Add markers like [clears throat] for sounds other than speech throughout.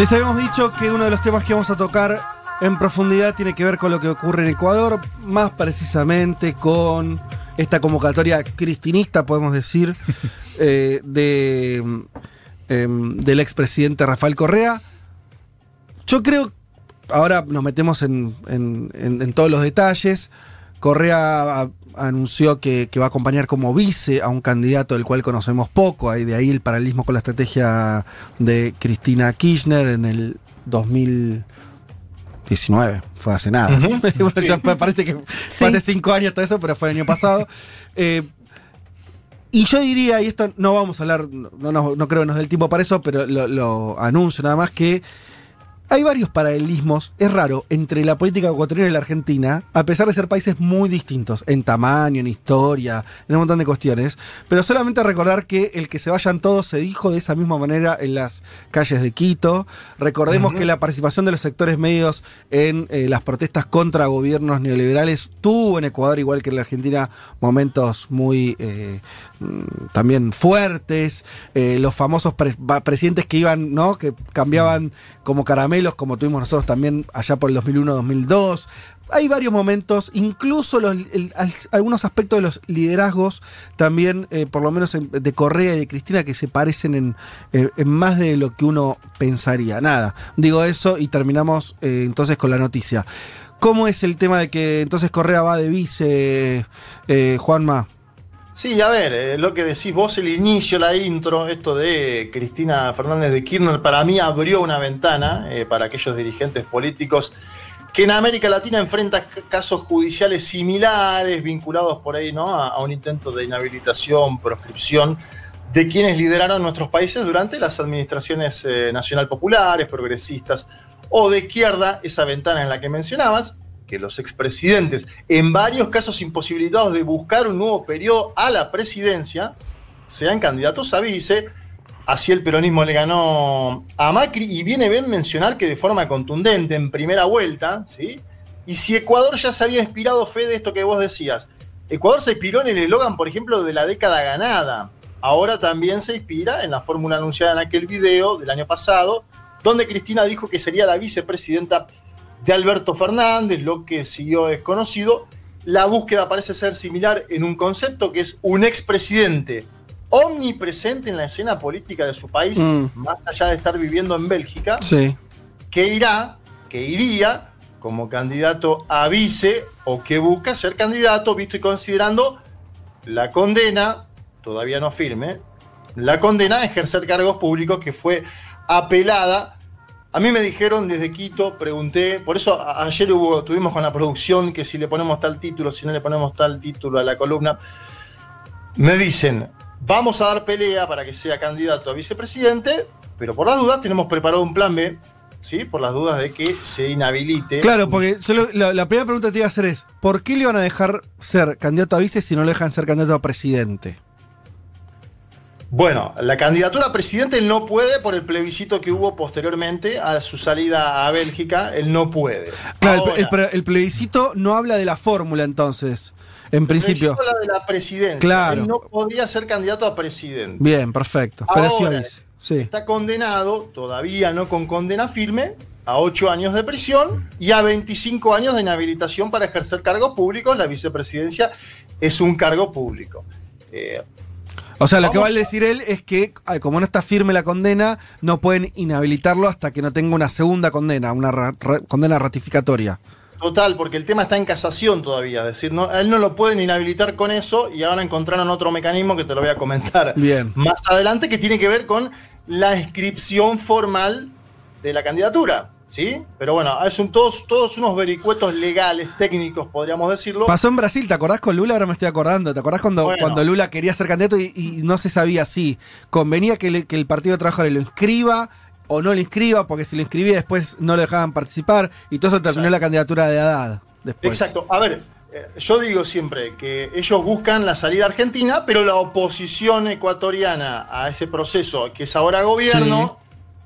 Les habíamos dicho que uno de los temas que vamos a tocar en profundidad tiene que ver con lo que ocurre en Ecuador, más precisamente con esta convocatoria cristinista, podemos decir, [laughs] eh, de, em, del expresidente Rafael Correa. Yo creo, ahora nos metemos en, en- en- en todos los detalles. Correa anunció que, que va a acompañar como vice a un candidato del cual conocemos poco, ahí de ahí el paralelismo con la estrategia de Cristina Kirchner en el 2019, fue hace nada. [laughs] Bueno, ya pa- parece que fue hace cinco años todo eso, pero fue el año pasado. Eh, y yo diría, y esto no vamos a hablar, no, no, no creo que nos dé el tiempo para eso, pero lo, lo anuncio nada más que hay varios paralelismos, es raro, entre la política ecuatoriana y la Argentina, a pesar de ser países muy distintos, en tamaño, en historia, en un montón de cuestiones. Pero solamente recordar que el que se vayan todos se dijo de esa misma manera en las calles de Quito. Recordemos que la participación de los sectores medios en eh, las protestas contra gobiernos neoliberales tuvo en Ecuador, igual que en la Argentina, momentos muy eh, también fuertes. Eh, los famosos presidentes que iban, ¿no? Que cambiaban como caramelos, como tuvimos nosotros también allá por el 2001-2002. Hay varios momentos, incluso los- algunos aspectos de los liderazgos, también, eh, por lo menos en- de Correa y de Cristina, que se parecen en, eh, en más de lo que uno pensaría. Nada, digo eso y terminamos entonces con la noticia. ¿Cómo es el tema de que entonces Correa va de vice, Juanma? Sí, a ver, eh, lo que decís vos, el inicio, la intro, esto de Cristina Fernández de Kirchner, para mí abrió una ventana eh, para aquellos dirigentes políticos que en América Latina enfrentan casos judiciales similares, vinculados por ahí ¿no? a, a un intento de inhabilitación, proscripción de quienes lideraron nuestros países durante las administraciones eh, nacional populares, progresistas o de izquierda, esa ventana en la que mencionabas, que los expresidentes, en varios casos imposibilitados de buscar un nuevo periodo a la presidencia, sean candidatos a vice. Así el peronismo le ganó a Macri y viene bien mencionar que de forma contundente, en primera vuelta, ¿sí? Y si Ecuador ya se había inspirado, fe de esto que vos decías, Ecuador se inspiró en el eslogan, por ejemplo, de la década ganada. Ahora también se inspira en la fórmula anunciada en aquel video del año pasado, donde Cristina dijo que sería la vicepresidenta de Alberto Fernández, lo que siguió es conocido. La búsqueda parece ser similar en un concepto que es un expresidente omnipresente en la escena política de su país, Mm. más allá de estar viviendo en Bélgica, Sí. que irá, que iría como candidato a vice o que busca ser candidato, visto y considerando la condena, todavía no firme, la condena a ejercer cargos públicos que fue apelada. A mí me dijeron desde Quito, pregunté, por eso ayer hubo, tuvimos con la producción que si le ponemos tal título, si no le ponemos tal título a la columna, me dicen, vamos a dar pelea para que sea candidato a vicepresidente, pero por las dudas tenemos preparado un plan B, ¿sí? Por las dudas de que se inhabilite. Claro, porque la, la primera pregunta que te iba a hacer es, ¿por qué le van a dejar ser candidato a vice si no le dejan ser candidato a presidente? Bueno, la candidatura a presidente él no puede por el plebiscito que hubo posteriormente a su salida a Bélgica, él no puede. Claro, el- Ahora, el, pre- el plebiscito no habla de la fórmula entonces, en el principio. habla de la presidencia. Claro. Él no podría ser candidato a presidente. Bien, perfecto. Ahora. Sí. Está condenado, todavía no con condena firme, a 8 años de prisión y a 25 años de inhabilitación para ejercer cargos públicos. La vicepresidencia es un cargo público. Eh, O sea, lo que va a decir él es que, ay, como no está firme la condena, no pueden inhabilitarlo hasta que no tenga una segunda condena, una ra- ra- condena ratificatoria. Total, porque el tema está en casación todavía. Es decir, no, a él no lo pueden inhabilitar con eso y ahora encontraron otro mecanismo que te lo voy a comentar Bien. más adelante que tiene que ver con la inscripción formal de la candidatura. ¿Sí? Pero bueno, son todos, todos unos vericuetos legales, técnicos, podríamos decirlo. Pasó en Brasil, ¿te acordás con Lula? Ahora me estoy acordando. ¿Te acordás cuando, cuando Lula quería ser candidato y, no se sabía si convenía que, el Partido de Trabajadores lo inscriba o no lo inscriba, porque si lo inscribía después no lo dejaban participar y todo eso terminó la candidatura de Haddad. Exacto. A ver, eh, yo digo siempre que ellos buscan la salida argentina, pero la oposición ecuatoriana a ese proceso, que es ahora gobierno,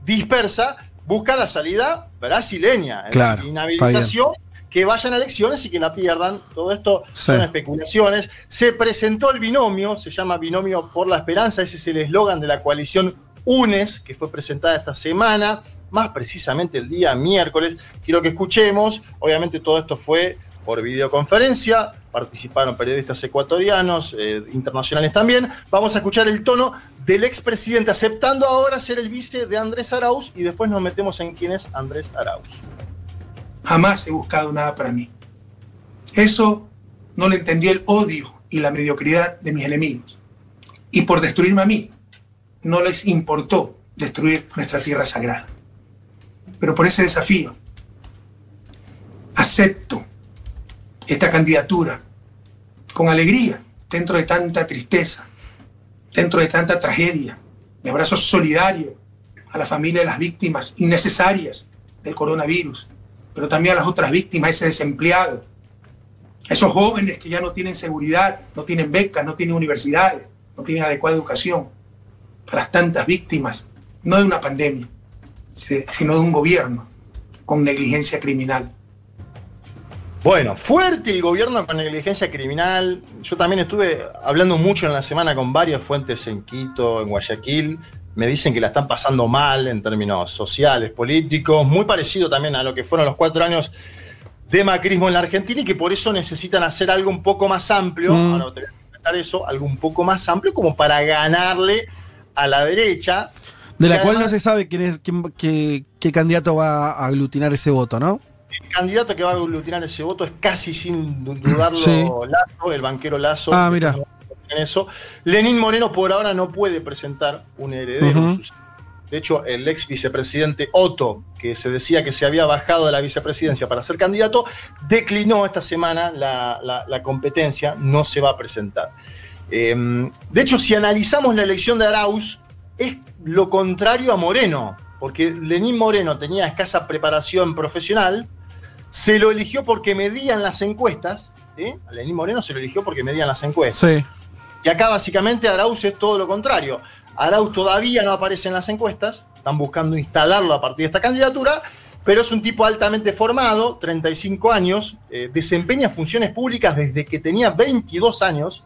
dispersa, busca la salida brasileña. Claro, inhabilitación, que vayan a elecciones y que la pierdan. Todo esto son especulaciones. Se presentó el binomio, se llama Binomio por la Esperanza, ese es el eslogan de la coalición UNES, que fue presentada esta semana, más precisamente el día miércoles. Quiero que escuchemos, obviamente todo esto fue por videoconferencia, participaron periodistas ecuatorianos, eh, internacionales también. Vamos a escuchar el tono del expresidente aceptando ahora ser el vice de Andrés Arauz y después nos metemos en quién es Andrés Arauz. Jamás he buscado nada para mí. Eso no lo entendí el odio y la mediocridad de mis enemigos. Y por destruirme a mí, no les importó destruir nuestra tierra sagrada. Pero por ese desafío, acepto esta candidatura con alegría dentro de tanta tristeza, dentro de tanta tragedia. Mi abrazo solidario a la familia de las víctimas innecesarias del coronavirus, pero también a las otras víctimas, ese desempleado, esos jóvenes que ya no tienen seguridad, no tienen becas, no tienen universidades, no tienen adecuada educación, a las tantas víctimas, no de una pandemia, sino de un gobierno con negligencia criminal. Bueno, fuerte el gobierno con negligencia criminal. Yo también estuve hablando mucho en la semana con varias fuentes en Quito, en Guayaquil. Me dicen que la están pasando mal en términos sociales, políticos, muy parecido también a lo que fueron los cuatro años de macrismo en la Argentina y que por eso necesitan hacer algo un poco más amplio. Mm. Ahora te voy a comentar eso, algo un poco más amplio como para ganarle a la derecha. De la cual no se sabe quién es, qué candidato va a aglutinar ese voto, ¿no? El candidato que va a aglutinar ese voto es casi sin dudarlo Lazo, el banquero Lazo. Ah, mira. En eso. Lenín Moreno por ahora no puede presentar un heredero. De hecho, el ex vicepresidente Otto, que se decía que se había bajado de la vicepresidencia para ser candidato, declinó esta semana la, competencia, no se va a presentar. Em, de hecho, si analizamos la elección de Arauz, es lo contrario a Moreno, porque Lenín Moreno tenía escasa preparación profesional, se lo eligió porque medían las encuestas. ¿sí? A Lenín Moreno se lo eligió porque medían las encuestas. Sí. Y acá básicamente Arauz es todo lo contrario. Arauz todavía no aparece en las encuestas, están buscando instalarlo a partir de esta candidatura, pero es un tipo altamente formado, 35 años, eh, desempeña funciones públicas desde que tenía 22 años,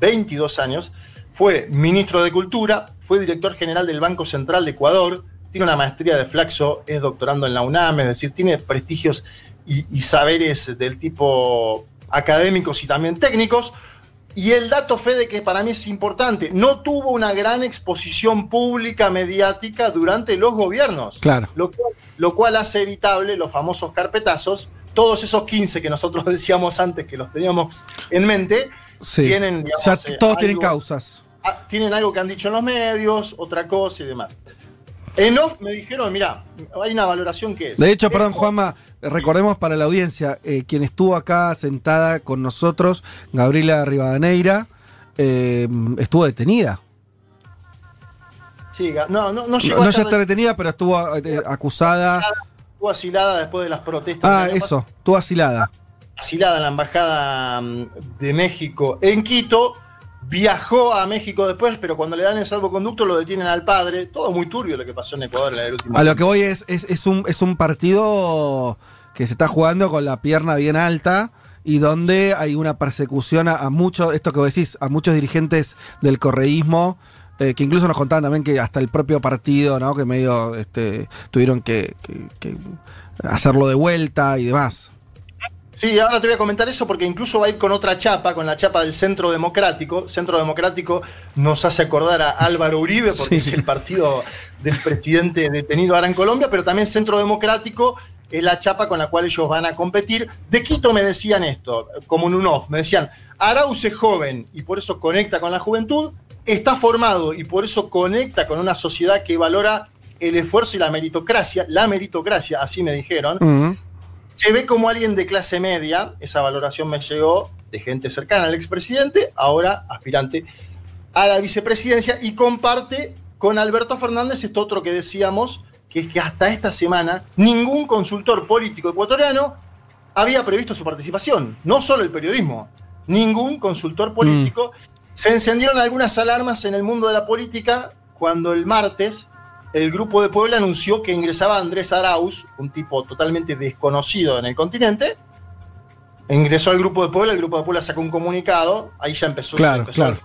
22 años, fue ministro de Cultura, fue director general del Banco Central de Ecuador, tiene una maestría de Flaxo, es doctorando en la UNAM, es decir, tiene prestigios y, saberes del tipo académicos y también técnicos. Y el dato Fede que para mí es importante, no tuvo una gran exposición pública mediática durante los gobiernos. Claro. Lo cual, hace evitable los famosos carpetazos. Todos esos 15 que nosotros [laughs] decíamos antes que los teníamos en mente, tienen. ya todos tienen causas. Ah, tienen algo que han dicho en los medios, otra cosa y demás. En off me dijeron, mira, hay una valoración que es. De hecho, perdón, Juanma, recordemos para la audiencia, eh, quien estuvo acá sentada con nosotros, Gabriela Rivadeneira, eh, estuvo detenida. Sí, no, no, no llegó. No, ya está detenida, pero estuvo eh, acusada. Estuvo asilada después de las protestas. Ah, eso, estuvo asilada. Asilada en la Embajada mm, de México en Quito viajó a México después, pero cuando le dan el salvoconducto lo detienen al padre. Todo muy turbio lo que pasó en Ecuador en el último. A lo que voy es, es, un, es un partido que se está jugando con la pierna bien alta y donde hay una persecución a, muchos, esto que vos decís, a muchos dirigentes del correísmo. Eh, que incluso nos contaban también que hasta el propio partido, ¿no? Que medio este, tuvieron que hacerlo de vuelta y demás. Sí, ahora te voy a comentar eso porque incluso va a ir con otra chapa, con la chapa del Centro Democrático. Centro Democrático nos hace acordar a Álvaro Uribe porque es el partido del presidente detenido ahora en Colombia, pero también Centro Democrático es la chapa con la cual ellos van a competir. De Quito me decían esto, como en un off, me decían, Arauz es joven y por eso conecta con la juventud, está formado y por eso conecta con una sociedad que valora el esfuerzo y la meritocracia, la meritocracia, así me dijeron, se ve como alguien de clase media, esa valoración me llegó de gente cercana al expresidente, ahora aspirante a la vicepresidencia, y comparte con Alberto Fernández esto otro que decíamos, que es que hasta esta semana ningún consultor político ecuatoriano había previsto su participación, no solo el periodismo, ningún consultor político. Mm. Se encendieron algunas alarmas en el mundo de la política cuando el martes el Grupo de Puebla anunció que ingresaba Andrés Arauz, un tipo totalmente desconocido en el continente. Ingresó al Grupo de Puebla, el Grupo de Puebla sacó un comunicado, ahí ya empezó, claro, claro.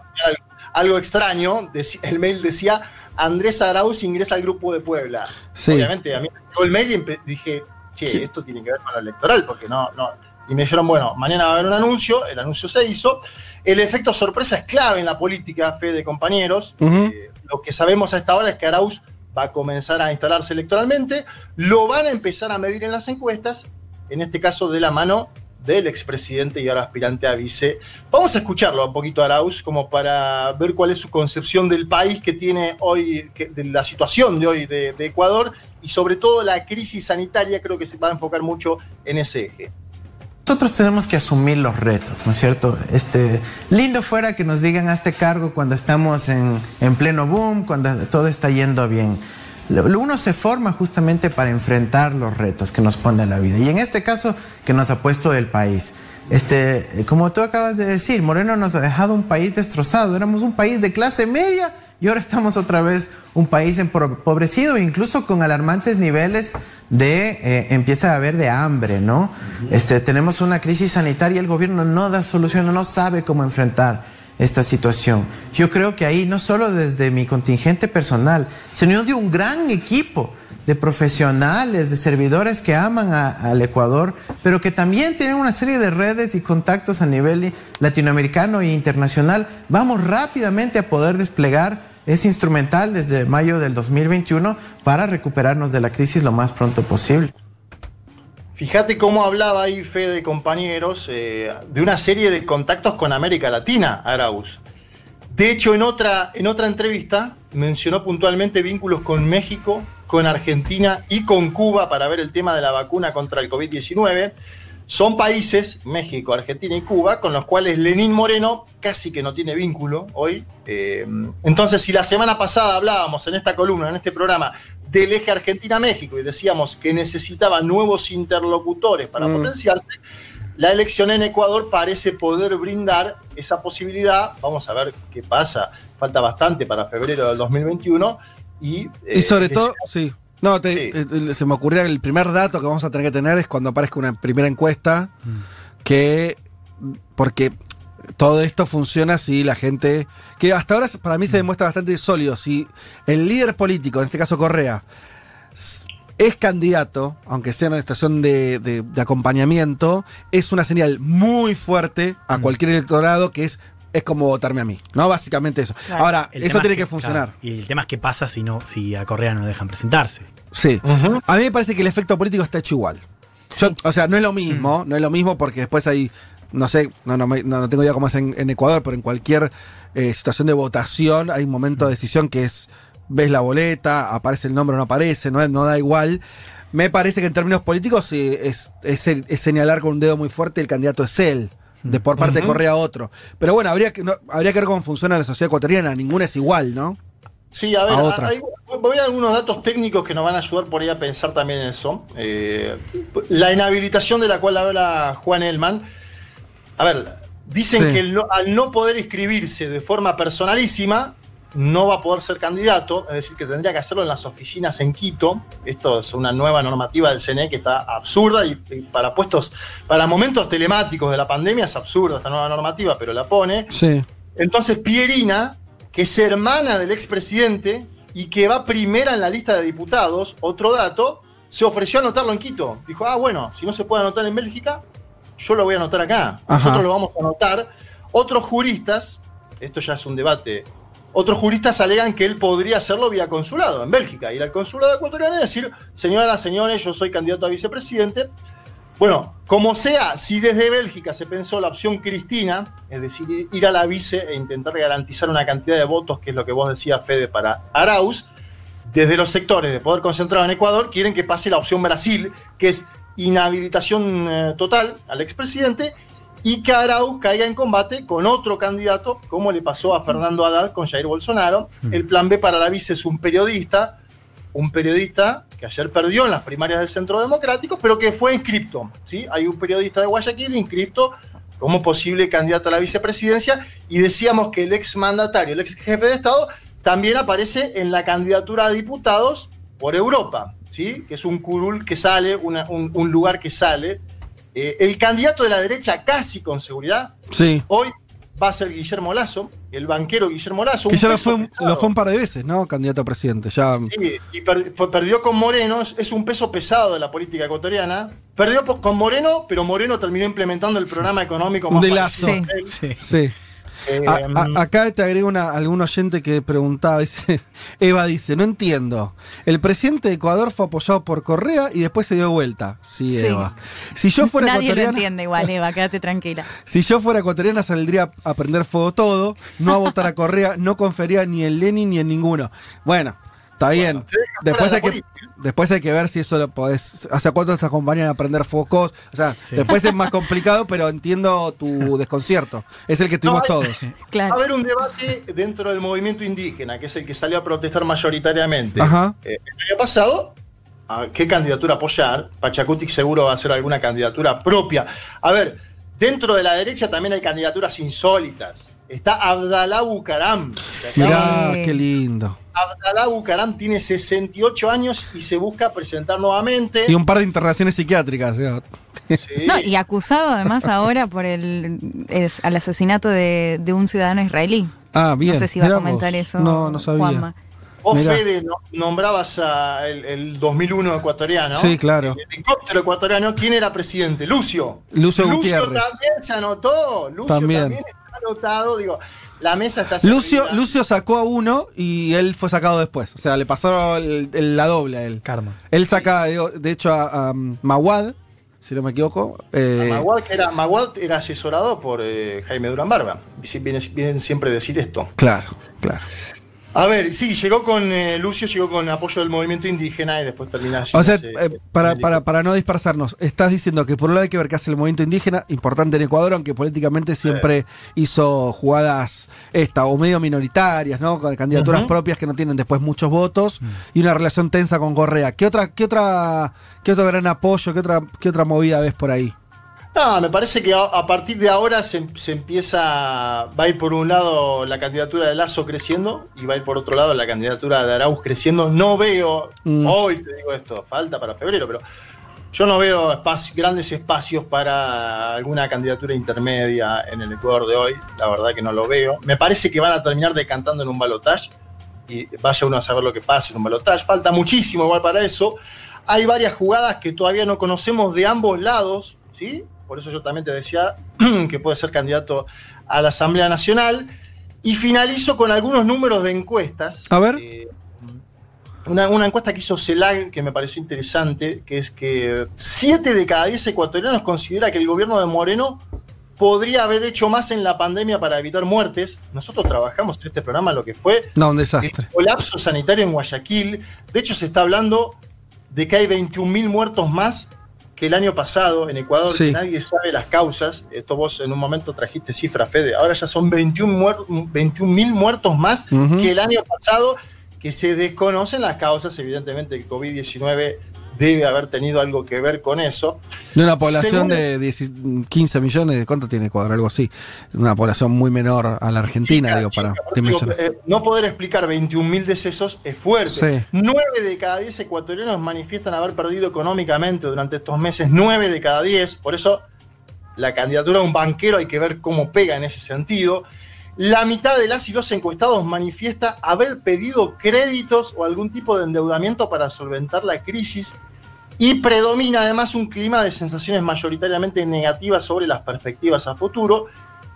algo, extraño, el mail decía, Andrés Arauz ingresa al Grupo de Puebla. Obviamente, a mí me llegó el mail y dije, che, esto tiene que ver con lo electoral, porque no, no, y me dijeron, bueno, mañana va a haber un anuncio, el anuncio se hizo. El efecto sorpresa es clave en la política, fe de compañeros. Eh, lo que sabemos a esta hora es que Arauz va a comenzar a instalarse electoralmente, lo van a empezar a medir en las encuestas, en este caso de la mano del expresidente y ahora aspirante a vice. Vamos a escucharlo un poquito a Arauz como para ver cuál es su concepción del país que tiene hoy, de la situación de hoy de Ecuador y sobre todo la crisis sanitaria, creo que se va a enfocar mucho en ese eje. Nosotros tenemos que asumir los retos, ¿no es cierto? Este, lindo fuera que nos digan a este cargo cuando estamos en, pleno boom, cuando todo está yendo bien. Uno se forma justamente para enfrentar los retos que nos pone la vida. Y en este caso, que nos ha puesto el país. Este, como tú acabas de decir, Moreno nos ha dejado un país destrozado. Éramos un país de clase media y ahora estamos otra vez un país empobrecido, incluso con alarmantes niveles de eh, empieza a haber de hambre, ¿no? Este, tenemos una crisis sanitaria, el gobierno no da solución, no sabe cómo enfrentar esta situación. Yo creo que ahí, no solo desde mi contingente personal, sino de un gran equipo de profesionales, de servidores que aman al Ecuador, pero que también tienen una serie de redes y contactos a nivel latinoamericano e internacional, vamos rápidamente a poder desplegar ese instrumental desde mayo del 2021 para recuperarnos de la crisis lo más pronto posible. Fíjate cómo hablaba ahí Fede, compañeros, eh, de una serie de contactos con América Latina, Arauz. De hecho, en otra, en otra entrevista mencionó puntualmente vínculos con México, con Argentina y con Cuba para ver el tema de la vacuna contra el COVID-19. Son países, México, Argentina y Cuba, con los cuales Lenín Moreno casi que no tiene vínculo hoy. Eh, entonces, si la semana pasada hablábamos en esta columna, en este programa, del eje Argentina-México y decíamos que necesitaba nuevos interlocutores para mm. potenciarse, la elección en Ecuador parece poder brindar esa posibilidad. Vamos a ver qué pasa. Falta bastante para febrero del 2021. Y, y sobre eh, todo, sí. No, se me ocurría el primer dato que vamos a tener que tener es cuando aparezca una primera encuesta mm. que. Porque todo esto funciona si la gente. Que hasta ahora para mí se mm. demuestra bastante sólido. Si el líder político, en este caso Correa, es candidato, aunque sea en una situación de, acompañamiento, es una señal muy fuerte a mm. cualquier electorado que es es como votarme a mí, ¿no? Básicamente eso. Ahora, eso tiene que, funcionar. y el tema es qué pasa si no, si a Correa no le dejan presentarse. Sí. A mí me parece que el efecto político está hecho igual. o sea, no es lo mismo, mm. no es lo mismo porque después hay, no sé, no, no, no, tengo idea cómo es en, Ecuador, pero en cualquier eh, situación de votación hay un momento de decisión que es, ves la boleta, aparece el nombre o no aparece, no, no da igual. Me parece que en términos políticos es, es señalar con un dedo muy fuerte el candidato es él de por parte de Correa a otro. Pero bueno, habría que, habría que ver cómo funciona la sociedad ecuatoriana. Ninguna es igual, ¿no? Sí, a ver, voy a algunos datos técnicos que nos van a ayudar por ahí a pensar también en eso. Eh, la inhabilitación de la cual habla Juan Elman. A ver, dicen que al no poder inscribirse de forma personalísima, no va a poder ser candidato, es decir, que tendría que hacerlo en las oficinas en Quito. Esto es una nueva normativa del CNE que está absurda y, para puestos, para momentos telemáticos de la pandemia es absurda esta nueva normativa, pero la pone. Sí. Entonces, Pierina, que es hermana del expresidente y que va primera en la lista de diputados, otro dato, se ofreció a anotarlo en Quito. Dijo, ah, bueno, si no se puede anotar en Bélgica, yo lo voy a anotar acá. Nosotros lo vamos a anotar. Otros juristas, esto ya es un debate otros juristas alegan que él podría hacerlo vía consulado en Bélgica, ir al consulado ecuatoriano y decir, señoras, señores, yo soy candidato a vicepresidente. Bueno, como sea, si desde Bélgica se pensó la opción Cristina, es decir, ir a la vice e intentar garantizar una cantidad de votos, que es lo que vos decías, Fede, para Arauz, desde los sectores de poder concentrado en Ecuador quieren que pase la opción Brasil, que es inhabilitación eh, total al expresidente y que Arauz caiga en combate con otro candidato, como le pasó a Fernando Haddad con Jair Bolsonaro. El plan B para la vice es un periodista, un periodista que ayer perdió en las primarias del Centro Democrático, pero que fue inscripto. ¿sí? Hay un periodista de Guayaquil inscripto como posible candidato a la vicepresidencia y decíamos que el ex mandatario, el ex jefe de Estado, también aparece en la candidatura a diputados por Europa, ¿sí? que es un curul que sale, una- un, un lugar que sale. Eh, el candidato de la derecha, casi con seguridad, Sí. hoy va a ser Guillermo Lazo, el banquero Guillermo Lazo. Que ya lo fue, un- pesado. lo fue un par de veces, ¿no? Candidato a presidente. Ya. Sí, y per- fue- perdió con Moreno, es, un peso pesado de la política ecuatoriana. Perdió con Moreno, pero Moreno terminó implementando el programa económico más De Lazo. Sí. Eh, A- a- acá te agrego una, algún oyente que preguntaba, dice, [laughs] Eva dice, no entiendo. El presidente de Ecuador fue apoyado por Correa y después se dio vuelta. Sí, Sí. Eva. Si yo fuera Nadie lo ecuatoriana, entiende igual, Eva, quédate tranquila. [laughs] si yo fuera ecuatoriana saldría a prender fuego todo, no a votar a Correa, no confería ni en Lenin ni en ninguno. Bueno, está bien. Después de hay que después hay que ver si eso lo podés, hace cuánto te acompañan a prender focos, o sea, después es más [laughs] complicado, pero entiendo tu desconcierto. Es el que tuvimos No, todos. [laughs] Va a haber un debate dentro del movimiento indígena, que es el que salió a protestar mayoritariamente. Ajá. Eh, el año pasado, ¿a qué candidatura apoyar? Pachacutic seguro va a hacer alguna candidatura propia. A ver, dentro de la derecha también hay candidaturas insólitas. Está Abdalá Bucaram. Mirá, Sí. qué lindo. Abdalá Bucaram tiene 68 años y se busca presentar nuevamente. Y un par de internaciones psiquiátricas. digo. Sí. No, y acusado además ahora por el, es- al asesinato de, de un ciudadano israelí. Ah, bien. no sé si va a comentar vos. eso. No, no sabía. Juanma. Vos, Mirá. Fede, no- nombrabas a el, el 2001 ecuatoriano. Sí, claro. El helicóptero ecuatoriano, ¿quién era presidente? Lucio. Lucio Gutiérrez. también se anotó. Lucio También. también, anotado. Digo, la mesa está Lucio, servida. Lucio sacó a uno y él fue sacado después. O sea, le pasaron el- el- la doble a él. Karma. Él saca, de, de hecho, a, a Mawad, si no me equivoco. eh, Maguad, que era, Maguad era asesorado por eh, Jaime Durán Barba. Y si- Vienen, vienen siempre a decir esto. Claro, claro. A ver, sí, llegó con eh, Lucio, llegó con apoyo del movimiento indígena y después termina O sea, eh, para, para, para no dispersarnos, estás diciendo que por un lado hay que ver qué hace el movimiento indígena, importante en Ecuador, aunque políticamente siempre hizo jugadas esta, o medio minoritarias, ¿no? Con candidaturas propias que no tienen después muchos votos y una relación tensa con Correa. ¿Qué otra, qué otra, qué otro gran apoyo, qué otra, qué otra movida ves por ahí? No, me parece que a, partir de ahora se, se empieza, va a ir por un lado la candidatura de Lazo creciendo y va a ir por otro lado la candidatura de Arauz creciendo. No veo, Mm. hoy te digo esto, falta para febrero, pero yo no veo grandes espacios para alguna candidatura intermedia en el Ecuador de hoy. La verdad que no lo veo. Me parece que van a terminar decantando en un balotaje y vaya uno a saber lo que pasa en un balotaje. Falta muchísimo igual para eso. Hay varias jugadas que todavía no conocemos de ambos lados, ¿sí? Por eso yo también te decía [clears throat] que puede ser candidato a la Asamblea Nacional. Y finalizo con algunos números de encuestas. A ver. Eh, una, una encuesta que hizo CELAG que me pareció interesante, que es que 7 de cada 10 ecuatorianos considera que el gobierno de Moreno podría haber hecho más en la pandemia para evitar muertes. Nosotros trabajamos en este programa lo que fue No, un el desastre. colapso sanitario en Guayaquil. De hecho, se está hablando de que hay 21.000 muertos más que el año pasado en Ecuador, Sí. que nadie sabe las causas. Esto vos en un momento trajiste cifra, Fede. Ahora ya son 21 muer- 21.000 muertos más que el año pasado, que se desconocen las causas. Evidentemente, el COVID-19 debe haber tenido algo que ver con eso. De una población Según- de 10 15 millones, ¿cuánto tiene Ecuador? Algo así. Una población muy menor a la Argentina, Chica, digo, para chica, digo, eh, no poder explicar 21.000 decesos es fuerte. Sí. 9 de cada 10 ecuatorianos manifiestan haber perdido económicamente durante estos meses. 9 de cada 10. Por eso la candidatura de un banquero hay que ver cómo pega en ese sentido. La mitad de las y los encuestados manifiesta haber pedido créditos o algún tipo de endeudamiento para solventar la crisis y predomina además un clima de sensaciones mayoritariamente negativas sobre las perspectivas a futuro.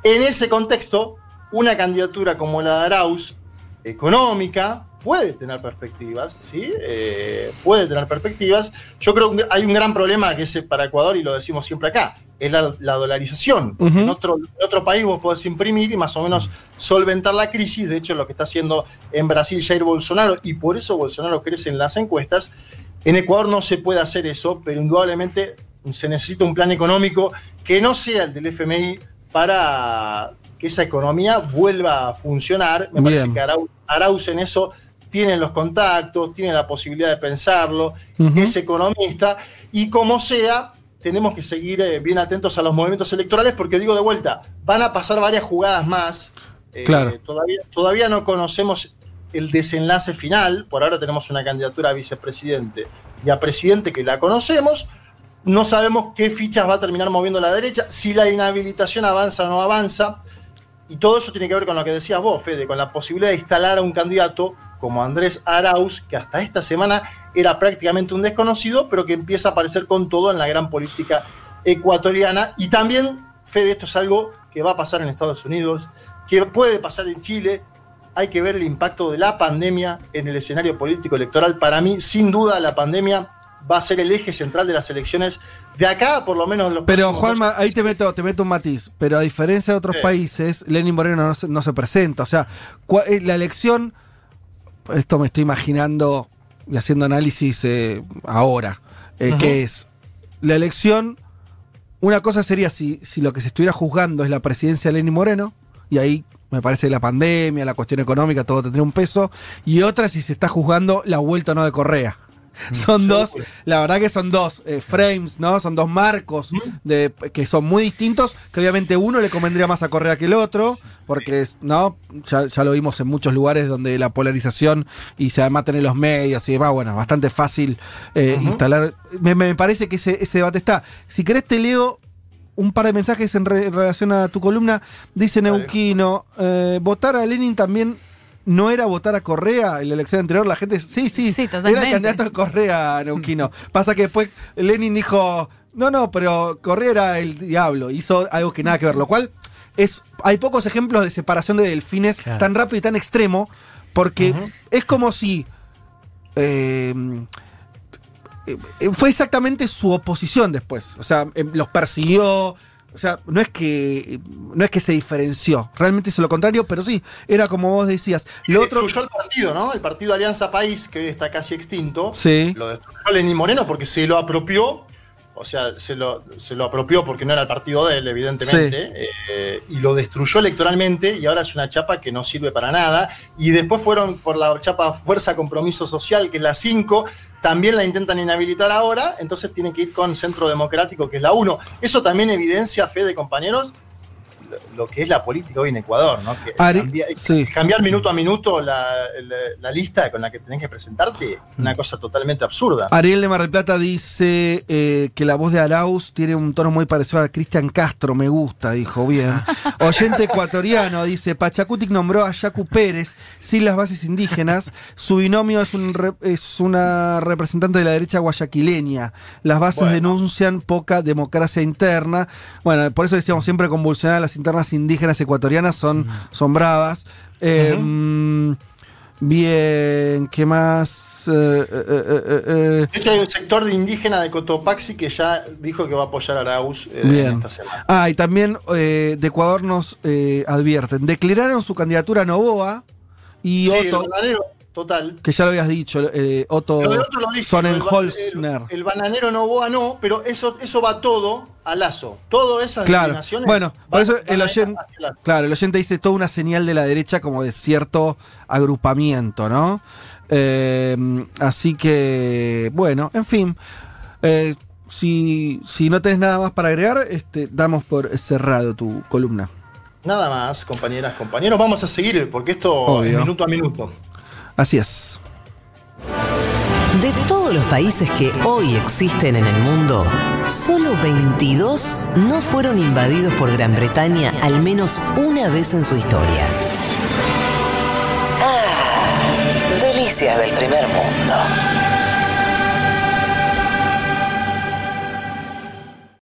En ese contexto, una candidatura como la de Arauz, económica, puede tener perspectivas, ¿sí? Eh, puede tener perspectivas. Yo creo que hay un gran problema que es para Ecuador y lo decimos siempre acá. Es la, la dolarización. En, otro, en otro país vos podés imprimir y más o menos solventar la crisis. De hecho, lo que está haciendo en Brasil Jair Bolsonaro, y por eso Bolsonaro crece en las encuestas. En Ecuador no se puede hacer eso, pero indudablemente se necesita un plan económico que no sea el del FMI para que esa economía vuelva a funcionar. Me parece que Arau- Arauz en eso tiene los contactos, tiene la posibilidad de pensarlo, es economista, y como sea, tenemos que seguir eh, bien atentos a los movimientos electorales, porque digo de vuelta, van a pasar varias jugadas más. Eh, Claro. Todavía, todavía no conocemos el desenlace final, por ahora tenemos una candidatura a vicepresidente y a presidente que la conocemos, no sabemos qué fichas va a terminar moviendo la derecha, si la inhabilitación avanza o no avanza, y todo eso tiene que ver con lo que decías vos, Fede, con la posibilidad de instalar a un candidato como Andrés Arauz, que hasta esta semana era prácticamente un desconocido, pero que empieza a aparecer con todo en la gran política ecuatoriana. Y también, Fede, esto es algo que va a pasar en Estados Unidos, que puede pasar en Chile. Hay que ver el impacto de la pandemia en el escenario político electoral. Para mí, sin duda, la pandemia va a ser el eje central de las elecciones de acá, por lo menos los Pero Juanma, ahí te meto, te meto un matiz. Pero a diferencia de otros Sí. países, Lenin Moreno no se, no se presenta. O sea, eh, la elección, esto me estoy imaginando haciendo análisis eh, ahora, eh, que es la elección. Una cosa sería si, si lo que se estuviera juzgando es la presidencia de Lenin Moreno, y ahí me parece la pandemia, la cuestión económica, todo tendría un peso. Y otra si se está juzgando la vuelta o no de Correa. [laughs] Son dos, la verdad que son dos eh, frames, ¿no? Son dos marcos de, que son muy distintos, que obviamente uno le convendría más a Correa que el otro, porque ¿no? Ya, ya lo vimos en muchos lugares donde la polarización y se además tener los medios y demás, bueno, bastante fácil eh, instalar. Me, me parece que ese, ese debate está. Si querés te leo un par de mensajes en, re- en relación a tu columna. Dice. Neuquino, eh, votar a Lenin también no era votar a Correa en la elección anterior. La gente, sí, sí, Sí, era el candidato de Correa, Neuquino. Pasa que después Lenin dijo, no, no, pero Correa era el diablo, hizo algo que nada que ver, lo cual es, hay pocos ejemplos de separación de delfines Claro. tan rápido y tan extremo, porque es como si... eh, eh, fue exactamente su oposición después. O sea, eh, los persiguió. O sea, no es que no es que se diferenció, realmente hizo lo contrario, pero sí, era como vos decías. Lo otro, Destruyó el partido, ¿no? El partido Alianza País, que hoy está casi extinto. Sí. Lo destruyó Lenín Moreno porque se lo apropió. O sea, se lo, se lo apropió porque no era el partido de él, evidentemente. eh, y lo destruyó electoralmente y ahora es una chapa que no sirve para nada. Y después fueron por la chapa Fuerza Compromiso Social, que es la 5. También la intentan inhabilitar ahora. Entonces tienen que ir con Centro Democrático, que es la 1. Eso también evidencia, fe de compañeros, lo, que es la política hoy en Ecuador, ¿no? Que Ari- cambia- sí. cambiar minuto a minuto la, la- la lista con la que tenés que presentarte, una cosa totalmente absurda. Ariel de Mar del Plata dice eh, que la voz de Arauz tiene un tono muy parecido a Cristian Castro, me gusta, dijo bien. [laughs] Oyente ecuatoriano dice, Pachacutic nombró a Yacu Pérez sin las bases indígenas, su binomio es, un re- es una representante de la derecha guayaquileña, las bases Bueno. denuncian poca democracia interna, bueno, por eso decíamos siempre convulsionar las internas indígenas ecuatorianas son, son bravas. Eh, mm, Bien, ¿qué más? Eh, eh, eh, eh. De hecho, hay un sector de indígena de Cotopaxi que ya dijo que va a apoyar a Arauz eh, en Bien. esta semana. Ah, y también eh, de Ecuador nos eh, advierten. Declararon su candidatura a Novoa y Sí, Otto, total. que ya lo habías dicho, eh, Otto Lo lo dije, Sonnenholzner. El, el bananero Novoa no, pero eso, eso va todo a Lazo. Todo esas Claro. Bueno, por eso el oyente, claro, el oyente dice toda una señal de la derecha como de cierto agrupamiento, ¿no? Eh, así que, bueno, en fin. eh, si, si no tenés nada más para agregar, este, damos por cerrado tu columna. Nada más, compañeras, compañeros. Vamos a seguir porque esto Obvio. es minuto a minuto. Así es. De todos los países que hoy existen en el mundo, solo 22 no fueron invadidos por Gran Bretaña al menos una vez en su historia. Ah, delicias del primer mundo.